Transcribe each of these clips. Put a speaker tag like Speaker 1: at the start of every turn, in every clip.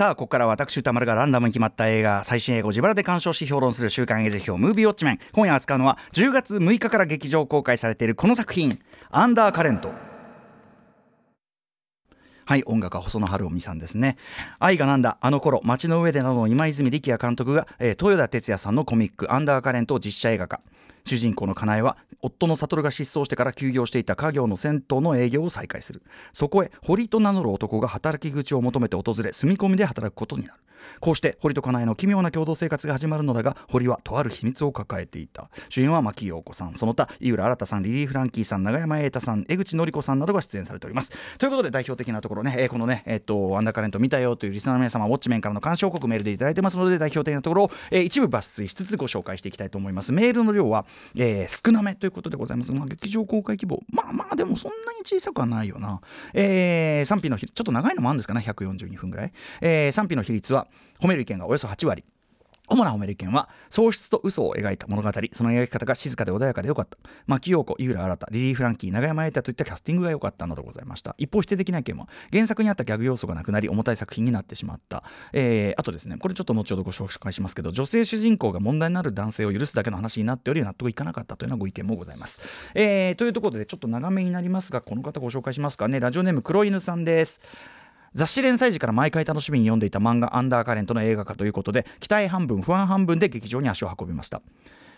Speaker 1: さあここから私歌丸がランダムに決まった映画最新映画を自腹で鑑賞し評論する週刊映画辞表ムービーウォッチメン。今夜扱うのは10月6日から劇場公開されているこの作品「アンダーカレント」はい音楽は細野晴臣さんですね。愛がなんだあの頃街の上でなどの今泉力也監督が、えー、豊田哲也さんのコミック「アンダーカレント」を実写映画化。主人公のかなえは夫の悟が失踪してから休業していた家業の銭湯の営業を再開する。そこへ堀と名乗る男が働き口を求めて訪れ住み込みで働くことになる。こうして堀とかなえの奇妙な共同生活が始まるのだが堀はとある秘密を抱えていた。主演は牧陽子さん。その他井浦新さんリリー・フランキーさん永山瑛太さん江口のり子さんなどが出演されております。ということで代表的なところね、えー、このねえっ、とアンダーカレント見たよというリスナーの皆様ウォッチメンからの監視報告メールでいただいてますので代表的なところを、えー、一部抜粋しつつご紹介していきたいと思います。メールの量は、えー、少なめということでございます、まあ、劇場公開規模。まあまあでもそんなに小さくはないよな、えー、賛否の比ちょっと長いのもあるんですかね。142分ぐらい、えー、賛否の比率は褒める意見がおよそ8割。主な褒める意見は喪失と嘘を描いた物語。その描き方が静かで穏やかでよかった。牧陽子井浦新リリー・フランキー永山瑛太といったキャスティングが良かったなどございました。一方否定的な意見は原作にあったギャグ要素がなくなり重たい作品になってしまった、えー、あとですねこれちょっと後ほどご紹介しますけど女性主人公が問題になる男性を許すだけの話になっており納得いかなかったというようなご意見もございます、えー、というところでちょっと長めになりますがこの方ご紹介しますかね。ラジオネーム黒犬さんです。雑誌連載時から毎回楽しみに読んでいた漫画「アンダーカレント」の映画化ということで期待半分不安半分で劇場に足を運びました。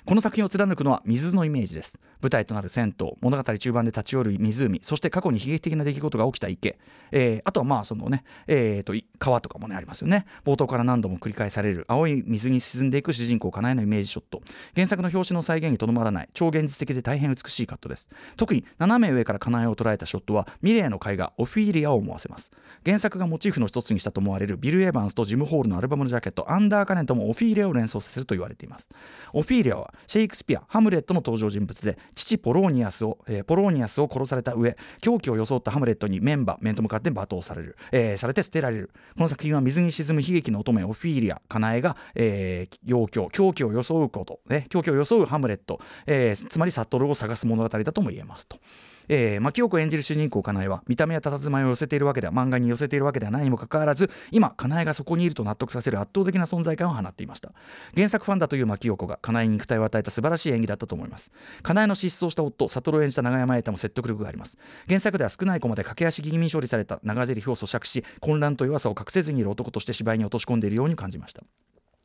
Speaker 1: この作品を貫くのは水のイメージです。舞台となる銭湯物語中盤で立ち寄る湖そして過去に悲劇的な出来事が起きた池、えー、あとはまあそのね、えーと、川とかもねありますよね。冒頭から何度も繰り返される青い水に沈んでいく主人公かなえのイメージショット。原作の表紙の再現にとどまらない超現実的で大変美しいカットです。特に斜め上からかなえを捉えたショットはミレーの絵画オフィーリアを思わせます。原作がモチーフの一つにしたと思われるビル・エヴァンスとジム・ホールのアルバムのジャケットアンダーカネントもオフィーリアを連想させると言われています。オフィーリアはシェイクスピアハムレットの登場人物で父ポローニアスを、えー、ポローニアスを殺された上狂気を装ったハムレットにメンバー面と向かって罵倒される、えー、されて捨てられるこの作品は水に沈む悲劇の乙女オフィーリアカナエが、えー、陽狂狂気を装うこと、ね、狂気を装うハムレット、えー、つまりサトルを探す物語だとも言えますと。えー、牧陽子演じる主人公かなえは見た目や佇まいを寄せているわけでは漫画に寄せているわけではないにもかかわらず今かなえがそこにいると納得させる圧倒的な存在感を放っていました。原作ファンだという牧陽子がかなえに肉体を与えた素晴らしい演技だったと思います。かなえの失踪した夫悟を演じた永山瑛太も説得力があります。原作では少ないコマで駆け足気味に処理された長台詞を咀嚼し混乱と弱さを隠せずにいる男として芝居に落とし込んでいるように感じました。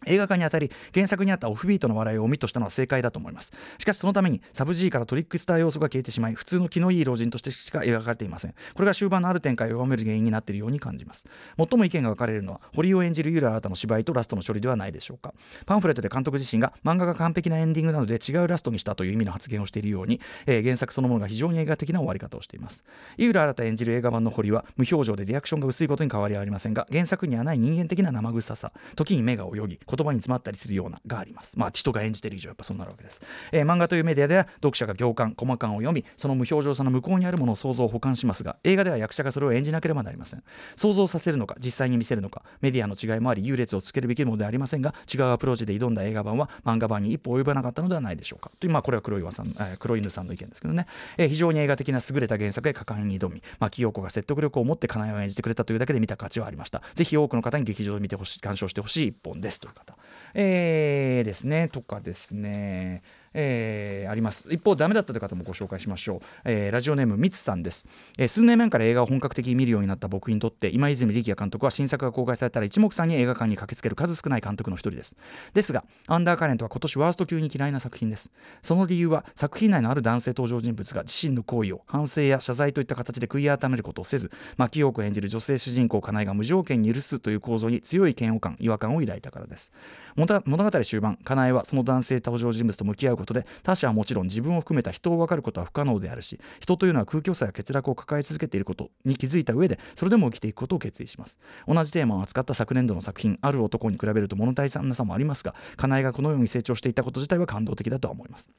Speaker 1: 映画化にあたり原作にあったオフビートの笑いをオミットしたのは正解だと思います。しかしそのためにサブ G からトリックスター要素が消えてしまい普通の気のいい老人としてしか描かれていません。これが終盤のある展開を弱める原因になっているように感じます。最も意見が分かれるのは堀を演じるユーラ新たの芝居とラストの処理ではないでしょうか。パンフレットで監督自身が漫画が完璧なエンディングなので違うラストにしたという意味の発言をしているように、えー、原作そのものが非常に映画的な終わり方をしています。井浦新演じる映画版の堀は無表情でリアクションが薄いことに変わりはありませんが原作にはない人間的な生臭さ時に目が泳ぎ言葉に詰まったりするようながあります。まあ、人が演じてる以上やっぱそうなるわけです。えー、漫画というメディアでは読者が行間、コマ感を読み、その無表情さの向こうにあるものを想像を保管しますが、映画では役者がそれを演じなければなりません。想像させるのか、実際に見せるのか、メディアの違いもあり、優劣をつけるべきものではありませんが、違うアプローチで挑んだ映画版は漫画版に一歩及ばなかったのではないでしょうか。という、まあ、これは黒岩さん、えー、黒犬さんの意見ですけどね、えー、非常に映画的な優れた原作へ果敢に挑み、まあ、清子が説得力を持って金井を演じてくれたというだけで見た価値はありました。ぜひ多くの方に劇場で見てほしい、鑑賞してほしい一本ですと方。えー、ですね、とかですね、えー、あります。一方ダメだったという方もご紹介しましょう、えー、ラジオネームみつさんです、えー、数年前から映画を本格的に見るようになった僕にとって今泉力也監督は新作が公開されたら一目散に映画館に駆けつける数少ない監督の一人ですですがアンダーカレントは今年ワースト級に嫌いな作品です。その理由は作品内のある男性登場人物が自身の行為を反省や謝罪といった形で悔い改めることをせず牧陽子演じる女性主人公かなえが無条件に許すという構造に強い嫌悪感違和感を抱いたからです。物語終盤かなえはその男性登場人物と向き合うことで他者はもちろん自分を含めた人を分かることは不可能であるし人というのは空虚さや欠落を抱え続けていることに気づいた上でそれでも生きていくことを決意します。同じテーマを扱った昨年度の作品ある男に比べると物足りなさもありますが金井がこのように成長していたこと自体は感動的だとは思います。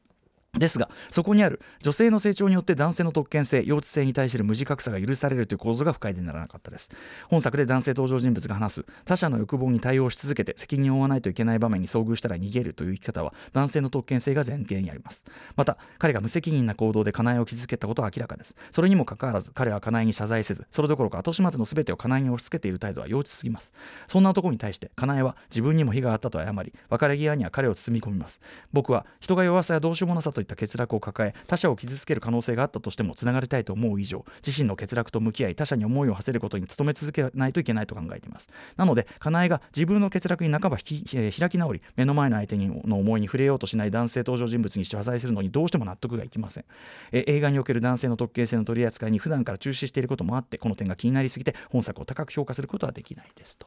Speaker 1: ですがそこにある女性の成長によって男性の特権性幼稚性に対する無自覚さが許されるという構造が不快でならなかったです。本作で男性登場人物が話す。他者の欲望に対応し続けて責任を負わないといけない場面に遭遇したら逃げるという生き方は男性の特権性が前提にあります。また彼が無責任な行動で家内を傷つけたことは明らかです。それにもかかわらず彼は家内に謝罪せずそれどころか後始末の全てを家内に押し付けている態度は幼稚すぎます。そんな男に対して家内は自分にも非があったと謝り別れ際には彼を包み込みます。僕は人が弱さやどうしようもなさといった欠落を抱え他者を傷つける可能性があったとしてもつながりたいと思う以上自身の欠落と向き合い他者に思いを馳せることに努め続けないといけないと考えています。なのでかなえが自分の欠落に半ば引き、えー、開き直り目の前の相手にの思いに触れようとしない男性登場人物に謝罪するのにどうしても納得がいきません、えー、映画における男性の特権性の取り扱いに普段から中止していることもあってこの点が気になりすぎて本作を高く評価することはできないですと。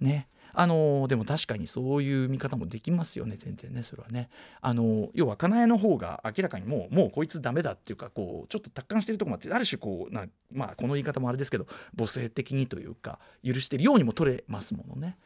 Speaker 1: ね。あのでも確かにそういう見方もできますよね全然ねそれはねあの要はかなえの方が明らかにもうもうこいつダメだっていうかこうちょっと達観してるとこもあってある種こうなまあこの言い方もあれですけど母性的にというか許してるようにも取れますものね。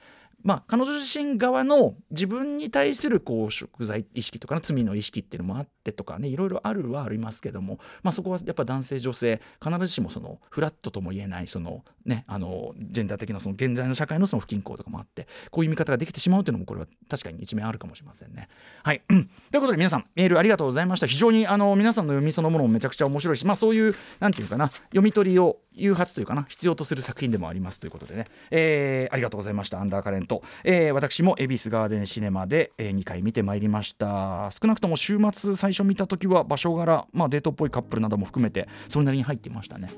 Speaker 1: まあ、彼女自身側の自分に対するこう贖罪意識とかの罪の意識っていうのもあってとかねいろいろあるはありますけども、まあ、そこはやっぱ男性女性必ずしもそのフラットとも言えないその、ね、あのジェンダー的なその現在の社会のその不均衡とかもあってこういう見方ができてしまうというのもこれは確かに一面あるかもしれませんね。はい。ということで皆さんメールありがとうございました。非常にあの皆さんの読みそのものもめちゃくちゃ面白いし、まあ、そういうなんていうかな読み取りを誘発というかな必要とする作品でもありますということでね、えー、ありがとうございました。アンダーカレント、えー、私も恵比寿ガーデンシネマで、えー、2回見てまいりました。少なくとも週末最初見た時は場所柄、まあ、デートっぽいカップルなども含めてそれなりに入っていましたね。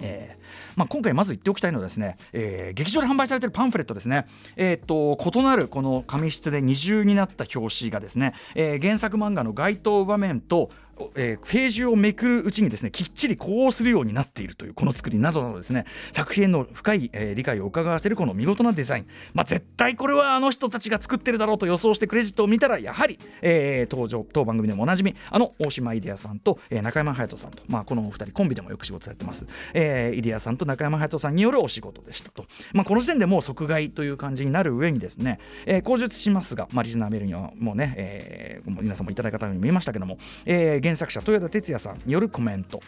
Speaker 1: えーまあ、今回まず言っておきたいのはですね、えー、劇場で販売されているパンフレットですね、えーと、異なるこの紙質で二重になった表紙がですね、えー、原作漫画の該当場面とえー、ページをめくるうちにですねきっちりこうするようになっているというこの作りなどなどですね作品の深い、えー、理解を伺わせるこの見事なデザイン、まあ、絶対これはあの人たちが作ってるだろうと予想してクレジットを見たらやはり、えー、登場当番組でもおなじみあの大島イデアさんと、えー、中山隼人さんと、まあ、このお二人コンビでもよく仕事されてます、えー、イデアさんと中山隼人さんによるお仕事でしたと、まあ、この時点でもう即買いという感じになる上にですね、えー、口述しますが、まあ、リズナーメールにはもうね、えー、皆さんもいただいたように見えましたけども、えー、原作者豊田哲也さんによるコメント。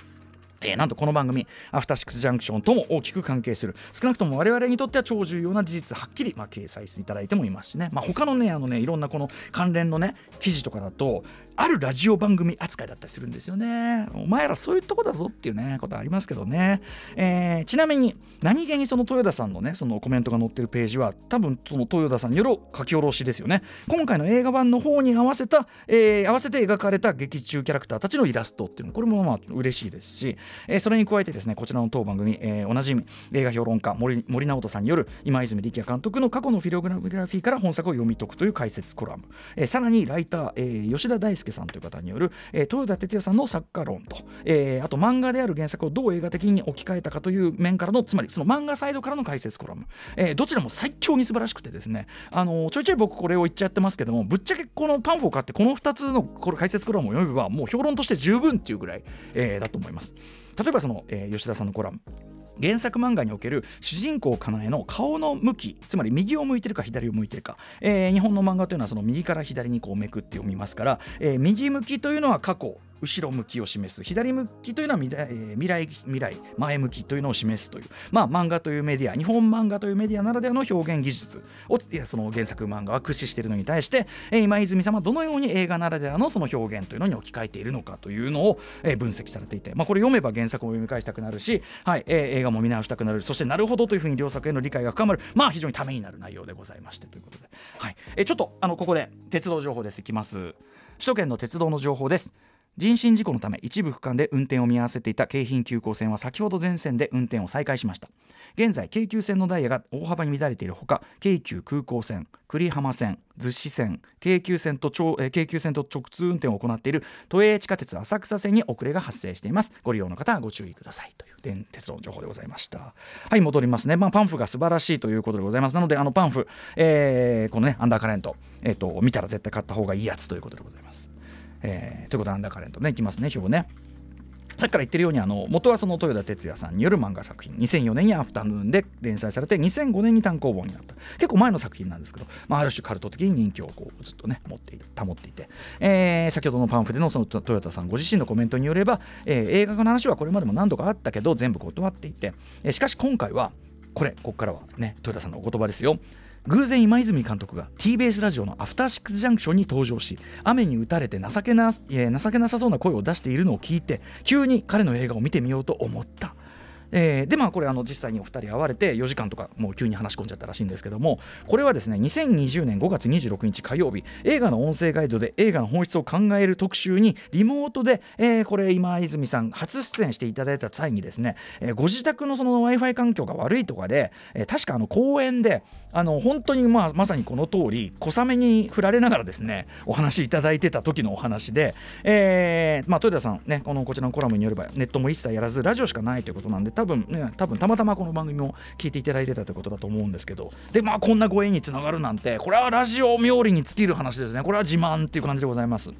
Speaker 1: えー、なんとこの番組アフターシックスジャンクションとも大きく関係する少なくとも我々にとっては超重要な事実はっきり、まあ、掲載していただいてもいますしね、まあ、他のねあのねいろんなこの関連のね記事とかだとあるラジオ番組扱いだったりするんですよね。お前らそういうとこだぞっていうね、ことありますけどね。えー、ちなみに、何気にその豊田さんのね、そのコメントが載ってるページは、多分その豊田さんによる書き下ろしですよね。今回の映画版の方に合わせた、えー、合わせて描かれた劇中キャラクターたちのイラストっていうの、これもまあ嬉しいですし、えー、それに加えてですね、こちらの当番組、えー、同じ映画評論家森、森直人さんによる今泉力也監督の過去のフィログラフィーから本作を読み解くという解説コラム、えー、さらにライター、えー、吉田大輔さんという方による、えー、豊田哲也さんの作家論と、えー、あと漫画である原作をどう映画的に置き換えたかという面からのつまりその漫画サイドからの解説コラム、えー、どちらも最強に素晴らしくてですねあのちょいちょい僕これを言っちゃってますけどもぶっちゃけこのパンフォを買ってこの2つのこれ解説コラムを読めばもう評論として十分っていうぐらい、えー、だと思います。例えばその、えー、吉田さんのコラム。原作漫画における主人公かなえの顔の向きつまり右を向いてるか左を向いてるか、えー、日本の漫画というのはその右から左にこうめくって読みますから、えー、右向きというのは過去後ろ向きを示す。左向きというのは未来,、未来前向きというのを示すという、まあ、漫画というメディア日本漫画というメディアならではの表現技術。をいやその原作漫画は駆使しているのに対して、今泉様どのように映画ならではのその表現というのに置き換えているのかというのを、分析されていて、まあ、これ読めば原作を読み返したくなるし、はい、映画も見直したくなるそしてなるほどというふうに両作への理解が深まる。まあ非常にためになる内容でございましてということで、はい、ちょっとあのここで鉄道情報です。いきます。首都圏の鉄道の情報です。人身事故のため一部区間で運転を見合わせていた京浜急行線は先ほど全線で運転を再開しました。現在京急線のダイヤが大幅に乱れているほか京急空港線久里浜線逗子線京急線と京急線と直通運転を行っている都営地下鉄浅草線に遅れが発生しています。ご利用の方はご注意くださいという電鉄道の情報でございました。はい戻りますね、まあ、パンフが素晴らしいということでございます。なのであのパンフ、えー、このねアンダーカレント、えーと見たら絶対買った方がいいやつということでございます。えー、ということでアンダーカレントねいきますね表ね。さっきから言ってるようにあの元はその豊田哲也さんによる漫画作品。2004年にアフタヌーンで連載されて2005年に単行本になった。結構前の作品なんですけど、まあ、ある種カルト的に人気をこうずっとね持ってい保っていて、えー、先ほどのパンフでのその豊田さんご自身のコメントによれば、えー、映画の話はこれまでも何度かあったけど全部断っていて、えー、しかし今回はこれここからはね豊田さんのお言葉ですよ。偶然今泉監督が TBS ラジオのアフターシックスジャンクションに登場し雨に打たれて情けな情けなさそうな声を出しているのを聞いて急に彼の映画を見てみようと思った。えー、でまあこれあの実際にお二人会われて4時間とかもう急に話し込んじゃったらしいんですけどもこれはですね2020年5月26日火曜日映画の音声ガイドで映画の本質を考える特集にリモートで、えー、これ今泉さん初出演していただいた際にですね、えー、ご自宅のその w i f i 環境が悪いとかで、えー、確かあの公園であの本当にまあまさにこの通り小雨に降られながらですねお話しいただいてた時のお話で、えーまあ、豊田さんねこのこちらのコラムによればネットも一切やらずラジオしかないということなんで多多分ね多分たまたまこの番組も聞いていただいてたということだと思うんですけど。でまあこんなご縁につながるなんてこれはラジオ冥利に尽きる話ですね。これは自慢っていう感じでございます。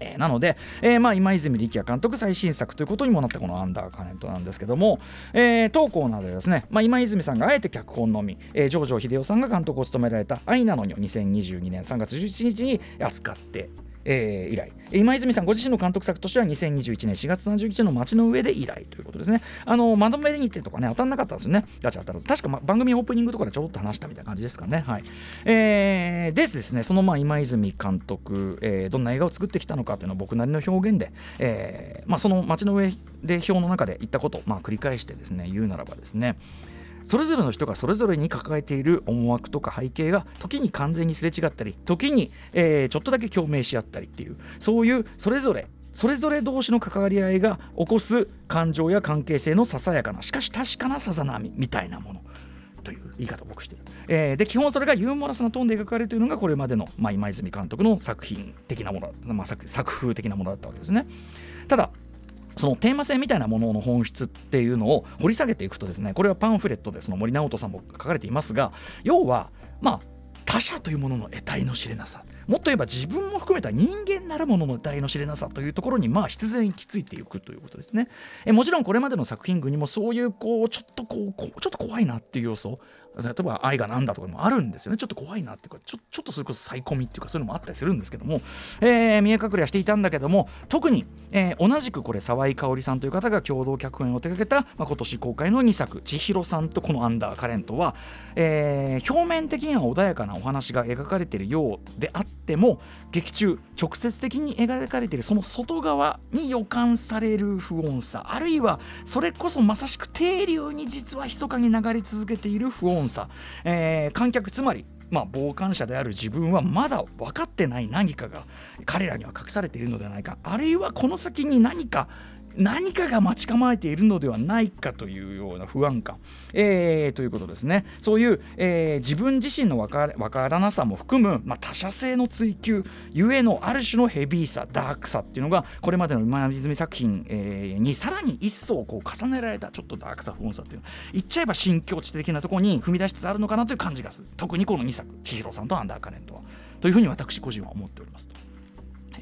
Speaker 1: え、なので、えー、まあ今泉力也監督最新作ということにもなったこの「アンダーカレント」なんですけども、えー、当コーナーでですね、まあ、今泉さんがあえて脚本のみ、えー、ジョジョ秀夫さんが監督を務められた「愛なのに」を2022年3月11日に扱ってえー、以来。今泉さんご自身の監督作としては2021年4月30日の街の上で以来ということですね。あの窓辺にってとかね当たんなかったんですよね。ガチャ当たらず。確か、ま、番組オープニングとかでちょっと話したみたいな感じですかね。はい。えー、でですね。そのまあ今泉監督、えー、どんな映画を作ってきたのかというのを僕なりの表現で、えーまあ、その街の上で表の中で言ったことを、まあ、繰り返してですね言うならばですねそれぞれの人がそれぞれに抱えている思惑とか背景が時に完全にすれ違ったり時に、えー、ちょっとだけ共鳴し合ったりっていうそういうそれぞれそれぞれ同士の関わり合いが起こす感情や関係性のささやかなしかし確かなさざ波みたいなものという言い方を僕してる、えー、で基本それがユーモラスなトーンで描かれるというのがこれまでの、まあ、今泉監督の作品的なもの、まあ、作作風的なものだったわけですね。ただそのテーマ性みたいなものの本質っていうのを掘り下げていくとですねこれはパンフレットでその森直人さんも書かれていますが要はまあ他者というものの得体の知れなさもっと言えば自分も含めた人間なるものの得体の知れなさというところにまあ必然行き着いていくということですね。えもちろんこれまでの作品群にもそういうこうちょっとこうちょっと怖いなっていう要素例えば愛がなんだとかもあるんですよね。ちょっと怖いなっていうかちょちょっとそれこそサイコミっていうかそういうのもあったりするんですけども、えー、見え隠れはしていたんだけども特に、えー、同じくこれ沢井香織さんという方が共同脚本を手掛けた、まあ、今年公開の2作千尋さんとこのアンダーカレントは、えー、表面的には穏やかなお話が描かれているようであっても劇中直接的に描かれているその外側に予感される不穏さあるいはそれこそまさしく底流に実は密かに流れ続けている不穏さ、えー、観客つまりまあ、傍観者である自分はまだ分かってない何かが彼らには隠されているのではないか。あるいはこの先に何か何かが待ち構えているのではないかというような不安感、えー、ということですね。そういう、えー、自分自身の分からなさも含む、まあ、他者性の追求ゆえのある種のヘビーさダークさっていうのがこれまでの今泉作品、えー、にさらに一層こう重ねられたちょっとダークさ不穏さっていうの。言っちゃえば新境地的なところに踏み出しつつあるのかなという感じがする。特にこの2作千尋さんとアンダーカレントは。というふうに私個人は思っております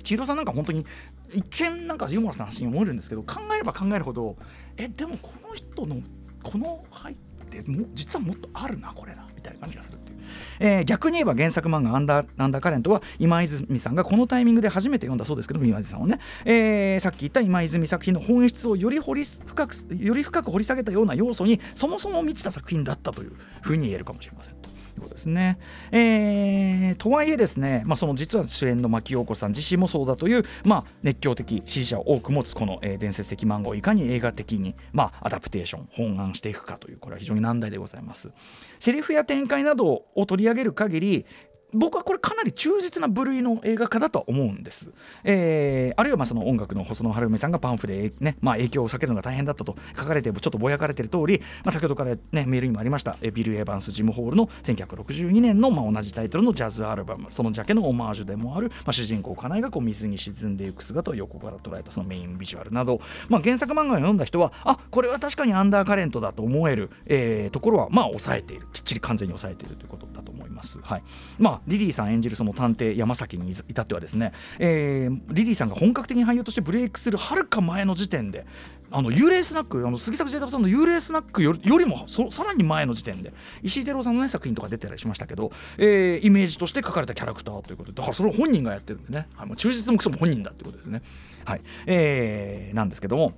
Speaker 1: 千尋さんなんか本当に一見なんかユーモラスな話に思えるんですけど考えれば考えるほどえでもこの人のこの背っても実はもっとあるなこれなみたいな感じがするっていう、えー、逆に言えば原作漫画アンダー「アンダーカレント」は今泉さんがこのタイミングで初めて読んだそうですけど今泉さんをね、えー、さっき言った今泉作品の本質をより掘り深くより深く掘り下げたような要素にそもそも満ちた作品だったというふうに言えるかもしれませんと。いうことですね。えー、とはいえですね、まあ、その実は主演の牧陽子さん自身もそうだという、まあ、熱狂的支持者を多く持つこの、えー、伝説的漫画をいかに映画的に、まあ、アダプテーション本案していくかというこれは非常に難題でございます。セリフや展開などを取り上げる限り僕はこれかなり忠実な部類の映画化だと思うんです。えー、あるいはまあその音楽の細野晴臣さんがパンフで、ねまあ、影響を避けるのが大変だったと書かれてちょっとぼやかれている通り、まあ、先ほどから、ね、メールにもありましたビル・エヴァンス・ジム・ホールの1962年のまあ同じタイトルのジャズアルバム。そのジャケのオマージュでもある、まあ、主人公カナイがこう水に沈んでいく姿を横から捉えたそのメインビジュアルなど、まあ、原作漫画を読んだ人はあこれは確かにアンダーカレントだと思える、えー、ところはまあ抑えている。きっちり完全に抑えているということだとます。ます。はいまあ、リリーさん演じるその探偵山崎に至ってはですね、えー、リリーさんが本格的に俳優としてブレイクするはるか前の時点であの幽霊スナックあの杉作 J 太郎さんの幽霊スナックよりもさらに前の時点で石井照郎さんの、ね、作品とか出てたりしましたけど、えー、イメージとして書かれたキャラクターということでだからそれを本人がやってるんでね、はい、もう忠実もクソも本人だってことですね。はいえー、なんですけども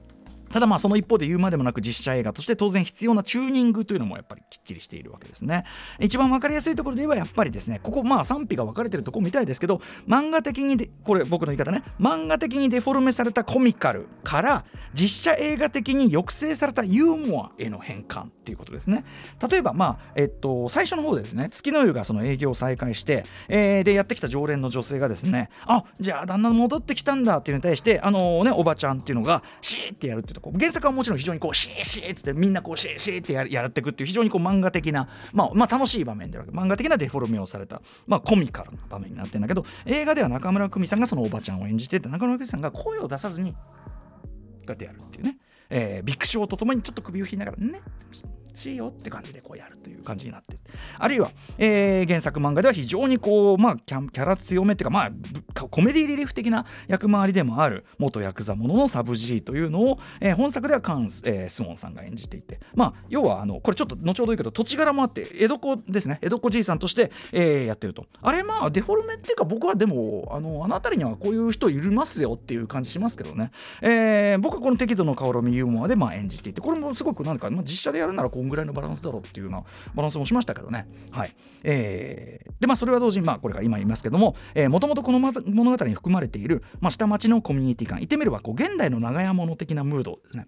Speaker 1: ただまあその一方で言うまでもなく実写映画として当然必要なチューニングというのもやっぱりきっちりしているわけですね。一番分かりやすいところで言えばやっぱりですねここまあ賛否が分かれてるところみたいですけど漫画的にでこれ僕の言い方ね漫画的にデフォルメされたコミカルから実写映画的に抑制されたユーモアへの変換っていうことですね。例えばまあえっと最初の方でですね月の湯がその営業を再開して、えー、でやってきた常連の女性がですねあじゃあ旦那戻ってきたんだっていうのに対してあのねおばちゃんっていうのがシーってやるっていうとこ原作はもちろん非常にこうシーシーっつってみんなこうシーシーってややっていくっていう非常にこう漫画的な、まあ、まあ楽しい場面である漫画的なデフォルメをされた、まあ、コミカルな場面になってるんだけど映画では中村久美さんがそのおばちゃんを演じてて中村久美さんが声を出さずにこうやってやるっていうね、えー、ビッグショーとともにちょっと首を引いながらね。しいよって感じでこうやるという感じになって。あるいは、えー、原作漫画では非常にこう、まあ、キャキャラ強めっていうか、まあ、コメディリリーフ的な役回りでもある元ヤクザ者のサブジーというのを、えー、本作ではカンス、えー、スモンさんが演じていて、まあ、要はあのこれちょっと後ほど言うけど土地柄もあって江戸っ子ですね。江戸っ子じいさんとして、えー、やってると。あれまあデフォルメっていうか僕はでもあのあの辺りにはこういう人いるますよっていう感じしますけどね、えー、僕はこの適度の顔を見ユーモアでまあ演じていてこれもすごくなんか、まあ、実写でやるならこうんぐらいのバランスだろうっていうようなバランスもしましたけどね。はいえー、でまあそれは同時にまあこれから今言いますけどももともとこの物語に含まれている、まあ、下町のコミュニティ感言ってみればこう現代の長屋物的なムードですね。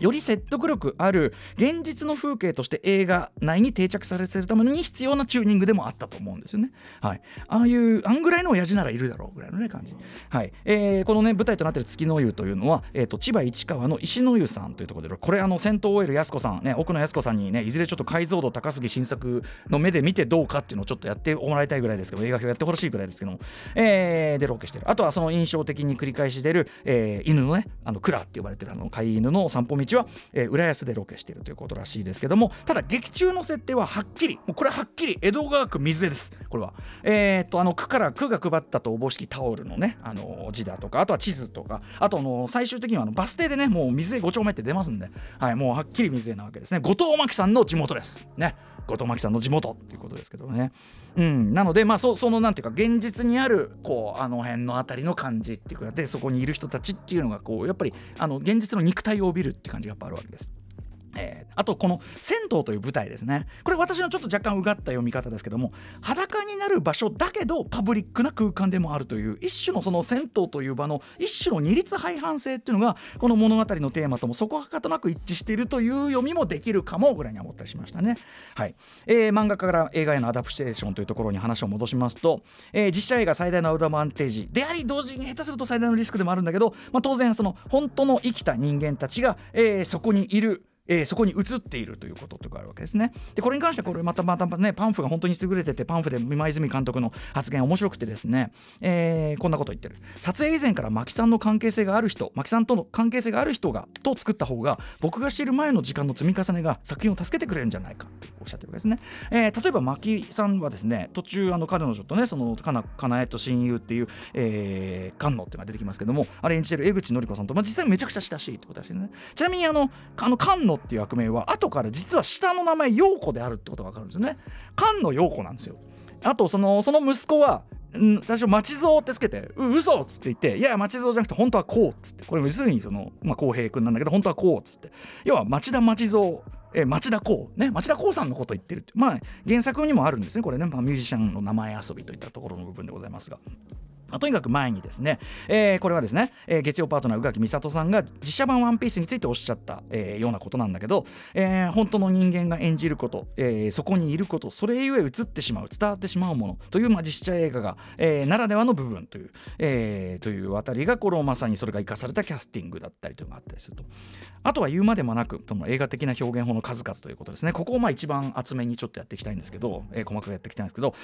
Speaker 1: より説得力ある現実の風景として映画内に定着させるために必要なチューニングでもあったと思うんですよね。はい、ああいうあんぐらいの親父ならいるだろうぐらいのね感じ。はいえー、このね舞台となっている月の湯というのは、えーと、千葉市川の石の湯さんというところでこれあの戦闘 OL 安子さんね奥野安子さんにねいずれちょっと解像度高すぎ新作の目で見てどうかっていうのをちょっとやってもらいたいぐらいですけど映画表やってほしいぐらいですけども、えー、でロケしてるあとはその印象的に繰り返し出る、えー、犬のねあのクラって呼ばれてるあの飼い犬の散歩道は、えー、浦安でロケしているということらしいですけどもただ劇中の設定ははっきり。もうこれははっきり江戸川区水江です。これは。えー、っとあの区から区が配ったとおぼしきタオルのねあの字だとかあとは地図とかあとあの最終的にはあのバス停でねもう水江5丁目って出ますんではいもうはっきり水江なわけですね。後藤真希さんの地元です。ね。後藤真希さんの地元っていうことですけどねうんなのでまあそそのなんていうか現実にあるこうあの辺の辺りの感じっていうかでそこにいる人たちっていうのがこうやっぱりあの現実の肉体を帯びるって感じがやっぱあるわけです。えー、あとこの銭湯という舞台ですねこれ私のちょっと若干うがった読み方ですけども裸になる場所だけどパブリックな空間でもあるという一種のその銭湯という場の一種の二律背反性っていうのがこの物語のテーマともそこはかとなく一致しているという読みもできるかもぐらいに思ったりしましたね。はいえー、漫画家から映画へのアダプテーションというところに話を戻しますと、えー、実写映画最大のアドバンテージであり同時に下手すると最大のリスクでもあるんだけど、まあ、当然その本当の生きた人間たちが、えー、そこにいるえー、そこに映っているということとかあるわけですね。でこれに関してはこれまたまたねパンフが本当に優れててパンフで今泉監督の発言面白くてですね、えー、こんなこと言ってる撮影以前から牧さんの関係性がある人牧さんとの関係性がある人がと作った方が僕が知る前の時間の積み重ねが作品を助けてくれるんじゃないかとおっしゃってるわけですね。えー、例えば牧さんはですね途中あの彼女とねそのかなかなえと親友っていう、えー、菅野っていうのが出てきますけどもあれ演じてる江口のり子さんと、まあ、実際めちゃくちゃ親しいってことらしいですね。ちなみにあのあの菅野っていう役名は後から実は下の名前陽子であるってことが分かるんですよね。菅野陽子なんですよ。あとそのその息子は最初町蔵ってつけてう嘘っつって言っていや町蔵じゃなくて本当はこうっつって。これ要するにそのまあ浩平君なんだけど本当はこうっつって。要は町田町蔵え町田光ね町田光さんのこと言ってるって。まあ原作にもあるんですねこれね、まあ、ミュージシャンの名前遊びといったところの部分でございますが、とにかく前にですね、えー、これはですね、えー、月曜パートナー宇垣美里さんが実写版ワンピースについておっしゃった、えー、ようなことなんだけど、えー、本当の人間が演じること、えー、そこにいることそれゆえ映ってしまう伝わってしまうものという、まあ、実写映画が、えー、ならではの部分という、えー、というあたりがこのまさにそれが生かされたキャスティングだったりというのがあったりすると。あとは言うまでもなく映画的な表現法の数々ということですね。ここをまあ一番厚めにちょっとやっていきたいんですけど、えー、細かくやっていきたいんですけど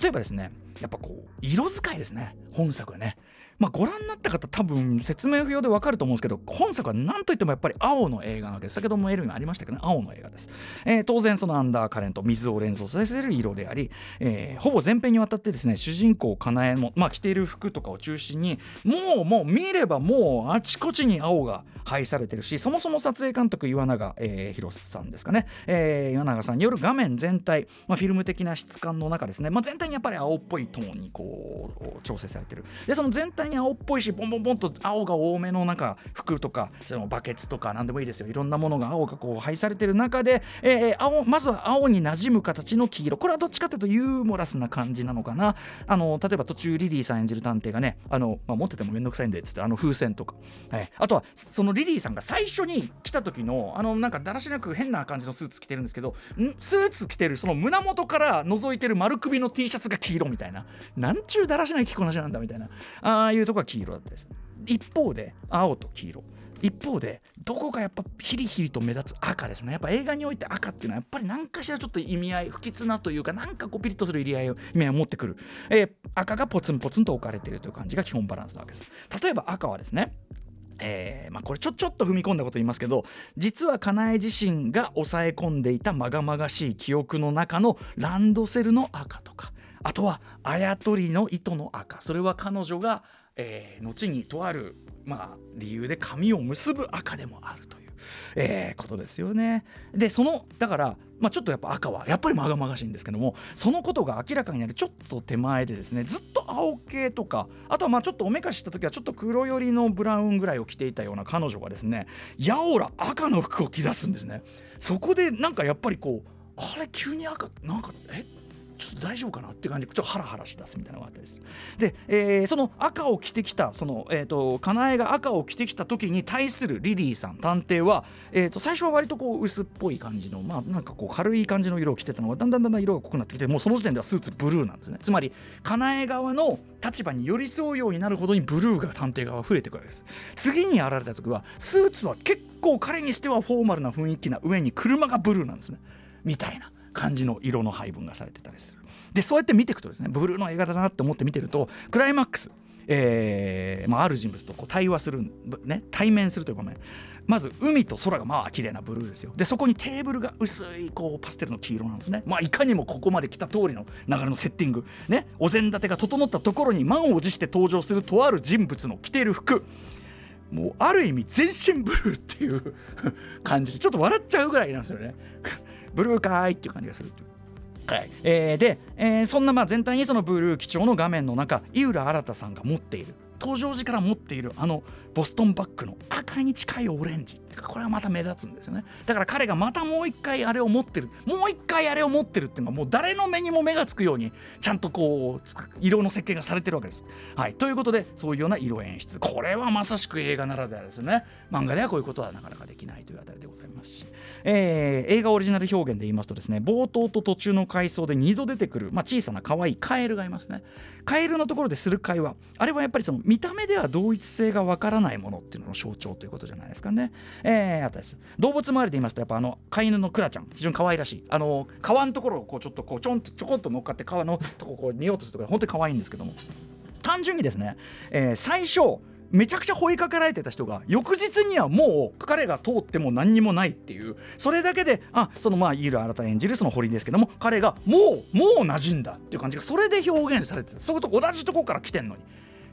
Speaker 1: 例えばですねやっぱこう色使いですね。本作ね。まあ、ご覧になった方多分説明不要でわかると思うんですけど本作は何といってもやっぱり青の映画なわけです先ほどもエルにありましたけど、ね、青の映画です、えー、当然そのアンダーカレント水を連想させる色であり、えー、ほぼ全編にわたってですね主人公かなえも、まあ、着ている服とかを中心にもうもう見ればもうあちこちに青が配されてるしそもそも撮影監督岩永、えー、広さんですかね、えー、岩永さんによる画面全体、まあ、フィルム的な質感の中ですね、まあ、全体にやっぱり青っぽいトーンにこう調整されてる。でその全体に青っぽいしボンボンボンと青が多めのなんか服とかそのバケツとか何でもいいですよ。いろんなものが青がこう配されてる中で、えー、青まずは青に馴染む形の黄色。これはどっちかというとユーモラスな感じなのかな。あの例えば途中リリーさん演じる探偵がねあの、まあ、持ってても面倒くさいんでっつってあの風船とか、はい、あとはそのリリーさんが最初に来た時のあのなんかだらしなく変な感じのスーツ着てるんですけどスーツ着てるその胸元から覗いてる丸首の T シャツが黄色みたいな。なんちゅうだらしない着こなしなんだみたいな。ああいうとこが黄色だったです。一方で青と黄色。一方でどこかやっぱヒリヒリと目立つ赤ですね。やっぱ映画において赤っていうのはやっぱり何かしらちょっと意味合い不吉なというかなんかこうピリッとする意味合いを意味合いを持ってくる、えー、赤がポツンポツンと置かれているという感じが基本バランスなわけです。例えば赤はですねえーまあ、これちょちょっと踏み込んだこと言いますけど実はかなえ自身が抑え込んでいたまがまがしい記憶の中のランドセルの赤とかあとはあやとりの糸の赤。それは彼女が、えー、後にとある、まあ、理由で髪を結ぶ赤でもあるという。えー、ことですよね。でそのだから、まあ、ちょっとやっぱ赤はやっぱりまがまがしいんですけどもそのことが明らかになるちょっと手前でですねずっと青系とかあとはまあちょっとおめかしした時はちょっと黒寄りのブラウンぐらいを着ていたような彼女がですねやおら赤の服を着出すんですね。そこでなんかやっぱりこうあれ急に赤なんかえ？っちょっと大丈夫かなって感じ。でちょっとハラハラしだすみたいなのがあったりする。で、えー、その赤を着てきたその、えーと、かなえが赤を着てきた時に対するリリーさん探偵は、えーと、最初は割とこう薄っぽい感じのまあなんかこう軽い感じの色を着てたのがだんだんだんだん色が濃くなってきてもうその時点ではスーツブルーなんですね。つまりかなえ側の立場に寄り添うようになるほどにブルーが探偵側増えてくるわけです。次にやられた時はスーツは結構彼にしてはフォーマルな雰囲気な上に車がブルーなんですね。みたいな。感じの色の配分がされてたりする。でそうやって見ていくとですねブルーの映画だなって思って見てるとクライマックスえーまあ、ある人物とこう対話する、ね、対面するという場面まず海と空がまあ綺麗なブルーですよ。でそこにテーブルが薄いこうパステルの黄色なんですね。まあいかにもここまで来た通りの流れのセッティング。ねお膳立てが整ったところに満を持して登場するとある人物の着ている服。もうある意味全身ブルーっていう 感じでちょっと笑っちゃうぐらいなんですよね。ブルーかーいっていう感じがするっていうはい。えー、で、えー、そんなまあ全体にそのブルー基調の画面の中井浦新さんが持っている。登場時から持っているあのボストンバッグの赤に近いオレンジ。これはまた目立つんですよね。だから彼がまたもう一回あれを持ってる。もう一回あれを持ってるっていうのがもう誰の目にも目がつくようにちゃんとこう色の設計がされてるわけです。はい、ということでそういうような色演出。これはまさしく映画ならではですよね。漫画ではこういうことはなかなかできないというあたりでございますし、えー、映画オリジナル表現で言いますとですね冒頭と途中の回想で2度出てくる、まあ、小さな可愛いカエルがいますね。カエルのところでする会話。あれはやっぱりその見た目では同一性がわからないないものっていうのの象徴ということじゃないですかね。えー、あったです。動物周りで言いますとやっぱあの飼い犬のクラちゃん。非常に可愛らしい。あの川のところをこうちょっとこうちょんとちょこっと乗っかって川のとここう匂おうとするとか本当に可愛いんですけども。単純にですね、えー、最初めちゃくちゃ追いかけられてた人が翌日にはもう彼が通っても何にもないっていうそれだけであそのまあイール新た演じるその堀ですけども彼がもうもう馴染んだっていう感じがそれで表現されてそこと同じとこから来てんのに。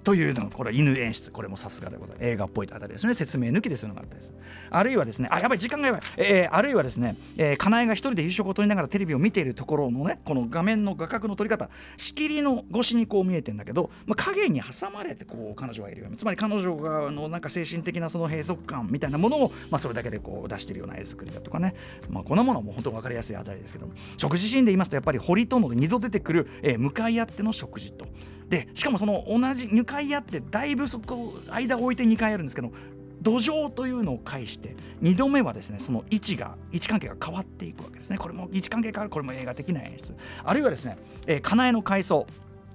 Speaker 1: というのこれ犬演出これもさすがでございます。映画っぽいあたりですね。説明抜きでそういうのがあったです。あるいはですねあやばい時間がやばい、えー、あるいはですね、えー、かなえが一人で夕食を取りながらテレビを見ているところのねこの画面の画角の撮り方仕切りの越しにこう見えてんだけど、まあ、影に挟まれてこう彼女がいるようにつまり彼女がのなんか精神的なその閉塞感みたいなものを、まあ、それだけでこう出しているような絵作りだとかね、まあ、こんなものも本当分かりやすいあたりですけど食事シーンで言いますとやっぱり堀との2度出てくる、えー、向かい合っての食事と。でしかもその同じ2回やってだいぶそこ間を置いて2回やるんですけど土壌というのを介して2度目はですねその位置が位置関係が変わっていくわけですね。これも位置関係変わるこれも映画的な演出。あるいはですね、えー、かなえの回想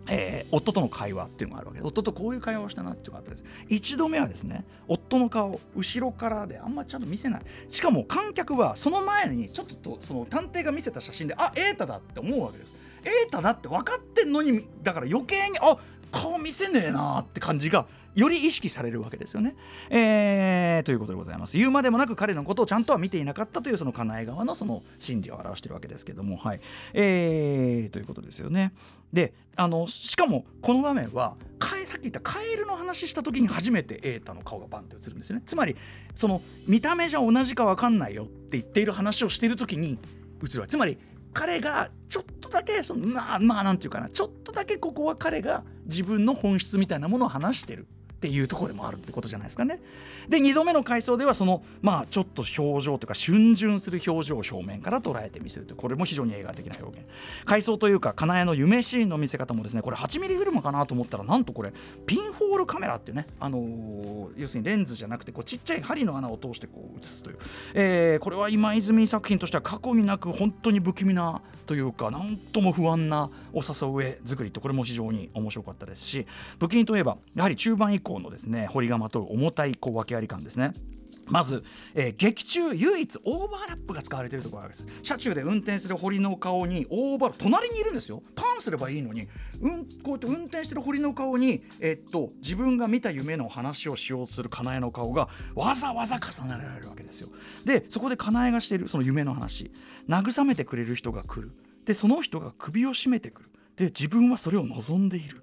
Speaker 1: えー、夫との会話っていうのがあるわけで夫とこういう会話をしたなっていうのがあったです。一度目はですね夫の顔後ろからであんまちゃんと見せない。しかも観客はその前にちょっとその探偵が見せた写真であ瑛太だって思うわけです。瑛太だって分かってんのにだから余計にあ顔見せねえなって感じがより意識されるわけですよね。えー、ということでございます。言うまでもなく彼のことをちゃんとは見ていなかったというその家内側のその心理を表してるわけですけども、はいえー、ということですよね。であのしかもこの場面はさっき言ったカエルの話した時に初めて瑛太の顔がバンって映るんですよね。つまりその見た目じゃ同じか分かんないよって言っている話をしている時に映るつまり彼がちょっとだけそのまあまあなんていうかなちょっとだけここは彼が自分の本質みたいなものを話してるっていうところでもあるってことじゃないですかね。で2度目の回想ではそのまあちょっと表情というか逡巡する表情を正面から捉えてみせるというこれも非常に映画的な表現。回想というか金谷の夢シーンの見せ方もですねこれ8ミリフィルムかなと思ったらなんとこれピンホールカメラっていうね、あのー、要するにレンズじゃなくてこうちっちゃい針の穴を通してこう映すという、えー、これは今泉作品としては過去になく本当に不気味なというかなんとも不安なお誘う絵作りとこれも非常に面白かったですし不気味といえばやはり中盤以降のですね彫りがまとう重たいこう訳あり感ですね。まず、えー、劇中唯一オーバーラップが使われているところです。車中で運転する堀の顔にオーバー隣にいるんですよ。パンすればいいのに、うん、こうやって運転してる堀の顔に、えー、っと自分が見た夢の話をしようとするかなえの顔がわざわざ重ねられるわけですよ。でそこでかなえがしているその夢の話。慰めてくれる人が来る。でその人が首を絞めてくる。で自分はそれを望んでいる。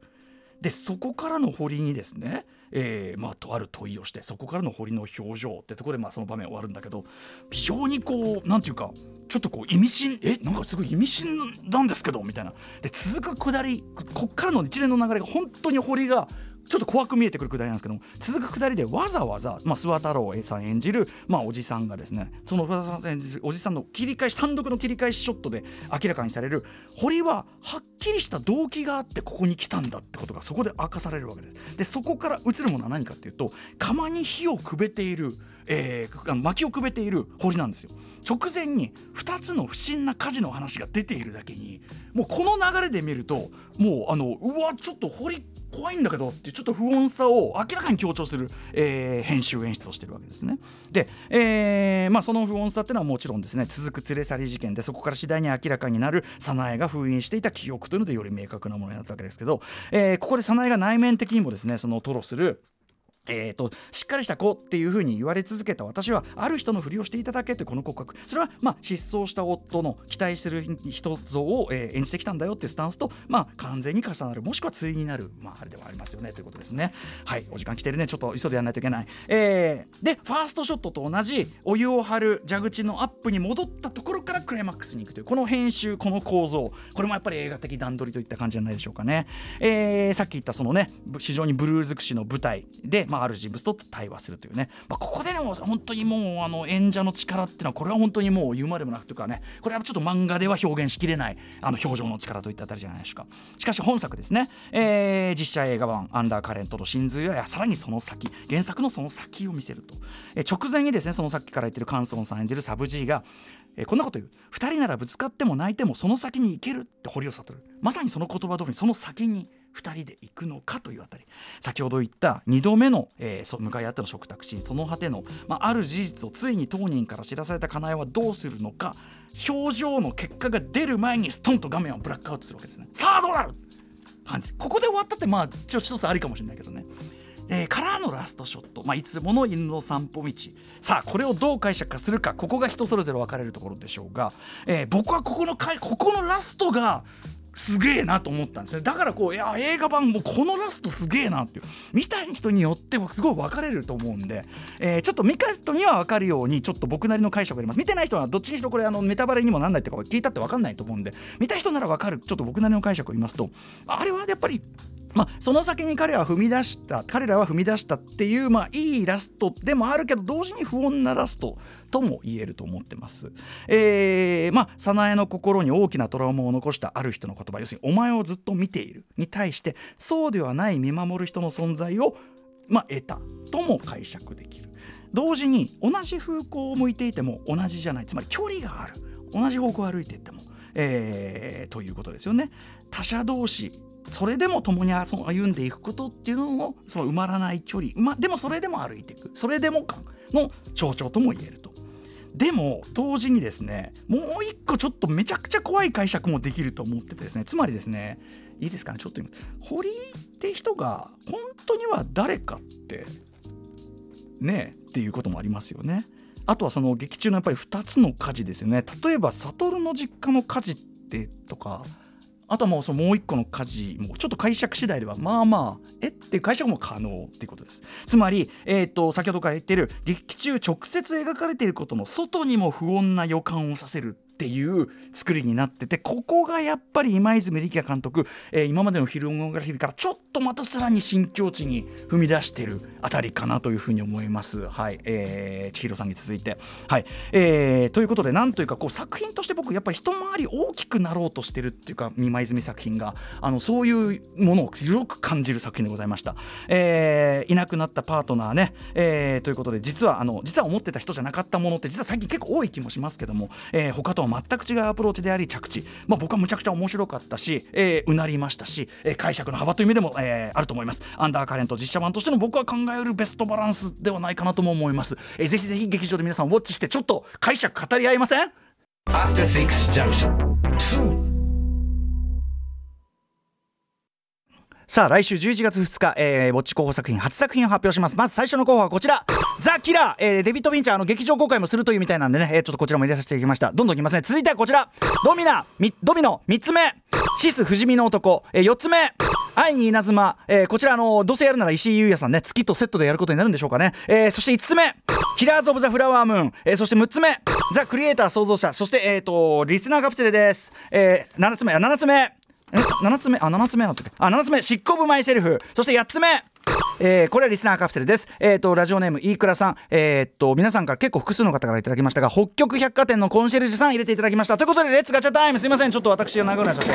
Speaker 1: でそこからの堀にですねえー、まあ、とある問いをしてそこからの堀の表情ってところでまあその場面終わるんだけど非常にこう何て言うかちょっとこう意味深えなんかすごい意味深なんですけどみたいな。で続く下りこっからの一連の流れが本当に堀がちょっと怖く見えてくるくだりなんですけども続くくだりでわざわざ、まあ、諏訪太郎さん演じる、まあ、おじさんがですねその諏訪さん演じるおじさんの切り返し単独の切り返しショットで明らかにされる堀ははっきりした動機があってここに来たんだってことがそこで明かされるわけです。でそこから映るものは何かっていうと釜に火をくべている、えー、薪をくべている堀なんですよ。直前に2つの不審な火事の話が出ているだけにもうこの流れで見るともうあのうわちょっと堀怖いんだけどってちょっと不穏さを明らかに強調する、えー、編集演出をしてるわけですね。で、えーまあ、その不穏さっていうのはもちろんですね続く連れ去り事件でそこから次第に明らかになる早苗が封印していた記憶というのでより明確なものになったわけですけど、えー、ここで早苗が内面的にもですねその吐露するえーと、しっかりした子っていうふうに言われ続けた私はある人のふりをしていただけというこの告白。それはまあ失踪した夫の期待する人像を、えー、演じてきたんだよっていうスタンスと、まあ、完全に重なるもしくは対になる、まあ、あれではありますよねということですね。はいお時間来てるね。ちょっと急いでやらないといけない、えー、でファーストショットと同じお湯を張る蛇口のアップに戻ったところからクライマックスに行くというこの編集この構造。これもやっぱり映画的段取りといった感じじゃないでしょうかね、えー、さっき言ったそのね非常にブルー尽くしの舞台で、まあ、ある人物と対話するというね、まあ、ここででも本当にもうあの演者の力っていうのはこれは本当にもう言うまでもなくというかねこれはちょっと漫画では表現しきれないあの表情の力といったあたりじゃないでしょうか。しかし本作ですね、えー、実写映画版「アンダーカレントの真髄」やさらにその先原作のその先を見せると、えー、直前にですねそのさっきから言ってるカンソンさん演じるサブ G がえー、こんなこと言う。2人ならぶつかっても泣いてもその先に行けるって堀尾悟。るまさにその言葉通りその先に2人で行くのかというあたり。先ほど言った2度目の、えー、向かい合っての食卓シーン。その果ての、まあ、ある事実をついに当人から知らされたかなえはどうするのか。表情の結果が出る前にストンと画面をブラックアウトするわけですね。さあどうなる？感じ。ここで終わったってまあちょっと一つありかもしれないけどね。えー、からのラストショット、まあ、いつもの犬の散歩道。さあこれをどう解釈化するか。ここが人それぞれ分かれるところでしょうが、えー、僕はここのここのラストがすげえなと思ったんですよ。だからこういや映画版もこのラストすげえなっていう。見た人によってもすごい分かれると思うんで、えー、ちょっと見た人には分かるようにちょっと僕なりの解釈があります。見てない人はどっちにしろこれあのネタバレにもなんないってか聞いたって分かんないと思うんで。見た人なら分かる。ちょっと僕なりの解釈を言いますと。あれはやっぱりまあ、その先に彼は踏み出した彼らは踏み出したっていう、まあ、いいラストでもあるけど同時に不穏なラスト。とも言えると思ってます。えー、まあ早苗の心に大きなトラウマを残したある人の言葉要するに「お前をずっと見ている」に対してそうではない見守る人の存在を、まあ、得たとも解釈できる。同時に同じ風向を向いていても同じじゃないつまり距離がある同じ方向を歩いていっても、えー、ということですよね。他者同士それでも共に歩んでいくことっていうのをその埋まらない距離、ま、でもそれでも歩いていくそれでも感の象徴とも言えると。でも同時にですねもう一個ちょっとめちゃくちゃ怖い解釈もできると思っててですねつまりですねいいですかねちょっと今堀って人が本当には誰かってねっていうこともありますよね。あとはその劇中のやっぱり2つの火事ですよね例えば悟の実家の火事ってとかあとはもうそのもう一個の家事もちょっと解釈次第ではまあまあえっていう解釈も可能っていうことです。つまり、えーと、先ほどから言ってる劇中直接描かれていることの外にも不穏な予感をさせるっていう作りになっててここがやっぱり今泉力也監督、えー、今までのフィルムグラフィーからちょっとまたさらに新境地に踏み出してるあたりかなというふうに思います。はい、えー、千尋さんに続いて。はい、えー、ということでなんというかこう作品として僕やっぱり一回り大きくなろうとしてるっていうか今泉作品があのそういうものを広く感じる作品でございました。えー、いなくなったパートナーね、えー、ということで実はあの実は思ってた人じゃなかったものって実は最近結構多い気もしますけども、えー、他とは全く違うアプローチであり着地、まあ、僕はむちゃくちゃ面白かったし、えー、うなりましたし、えー、解釈の幅という意味でも、えー、あると思います。アンダーカレント実写版としての僕は考えるベストバランスではないかなとも思います、えー、ぜひぜひ劇場で皆さんウォッチしてちょっと解釈語り合いません？さあ来週11月2日、えー、ウォッチ候補作品初作品を発表します。まず最初の候補はこちら。ザ・キラー、えー、デビッド・フィンチャーの劇場公開もするというみたいなんでね、えー、ちょっとこちらも入れさせていきました。どんどんいきますね。続いてはこちら。ドミナドミノ3つ目。シス不死身の男、えー、4つ目。愛に稲妻、えー、こちらあのどうせやるなら石井優也さんね。月とセットでやることになるんでしょうかね、えー、そして5つ目。キラーズ・オブ・ザ・フラワームーン、えー、そして6つ目。ザ・クリエイター創造者。そして、えーと、リスナーカプセルです、えー、7つ目。7つ目。え7つ目あ7つ目なったっけあ7つ目シック・オブ・マイセルフそして8つ目えー、これはリスナーカプセルです。えっ、ー、と、ラジオネーム、飯倉さん。えっ、と、皆さんから結構複数の方からいただきましたが、北極百貨店のコンシェルジュさん入れていただきました。ということで、 Let's ガチャタイムすいません。ちょっと私が長くなっちゃって。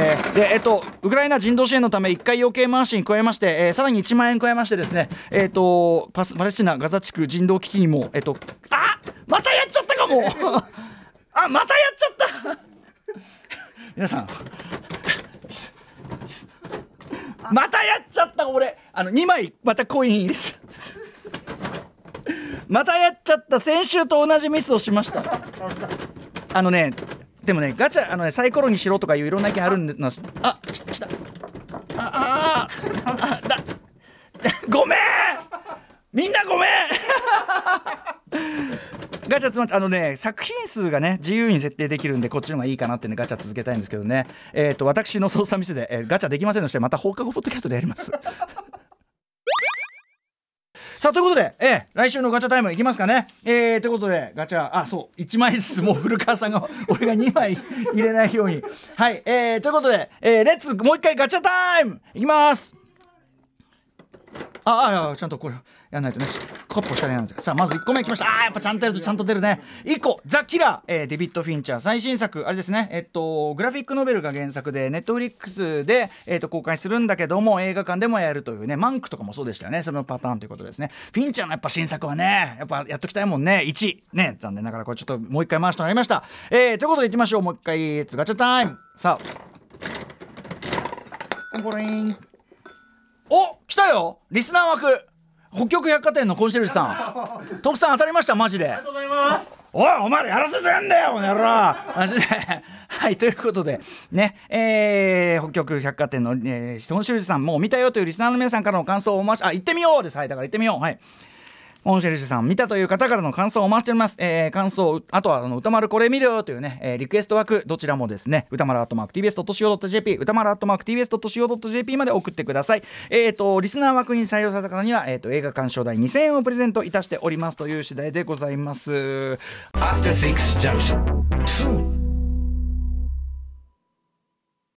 Speaker 1: えー、で、えっ、と、ウクライナ人道支援のため、1回余計回しに加えまして、え、さらに1万円加えましてですね、えっ、と、パスパレスチナ、ガザ地区人道危機にも、えっ、と、あまたやっちゃったかもあ、またやっちゃった 皆さんまたやっちゃった俺。あの2枚またコイン入れちゃった。またやっちゃった。先週と同じミスをしました。あのねでもねガチャあのねサイコロにしろとかいういろんな意見あるんであ来たあああだごめん。みんなごめん。ガチャつまあのね作品数がね自由に設定できるんでこっちの方がいいかなってねガチャ続けたいんですけどね。えっ、ー、と私の操作ミスで、えー、ガチャできませんでしたまた放課後ポッドキャストでやります。さあということで、えー、来週のガチャタイムいきますかね。えー、ということでガチャあそう1枚ずつもう古川さんが俺が2枚入れないように。はいえー、ということで、えー、レッツもう一回ガチャタイムいきます。ああちゃんとこれやんないとねカッポしたらやんないとさあまず1個目きました。あーやっぱちゃんとやるとちゃんと出るね。1個ザ・キラー、えー、デビッド・フィンチャー。最新作あれですね。えっとグラフィックノベルが原作でネットフリックスで、えー、と公開するんだけども映画館でもやるというねマンクとかもそうでしたよね。そのパターンということですね。フィンチャーのやっぱ新作はねやっぱやっときたいもんね。1ね残念ながらこれちょっともう一回回してもらいました、えー、ということでいきましょう。もう一回ガチャタイムさあコリン。お来たよ。リスナー枠北極百貨店のコンシェルジュさん。徳さん当たりましたマジで。ありがとうございます。おいお前らやらせてんだよこの野郎。マジで。はいということでねえー、北極百貨店の、えー、コンシェルジュさんもう見たよというリスナーの皆さんからの感想をお待ちあ行ってみようです。はいだから行ってみよう。はいコンシェルジュさん見たという方からの感想をお待ちしております、えー、感想あとはあの歌丸これ見るよというね、えー、リクエスト枠どちらもですね歌丸アットマーク TBS.CO.JP 歌丸アットマーク TBS.CO.JP まで送ってください。えっ、ー、とリスナー枠に採用された方には、えーと、映画鑑賞代2000円をプレゼントいたしておりますという次第でございます。After Six Junction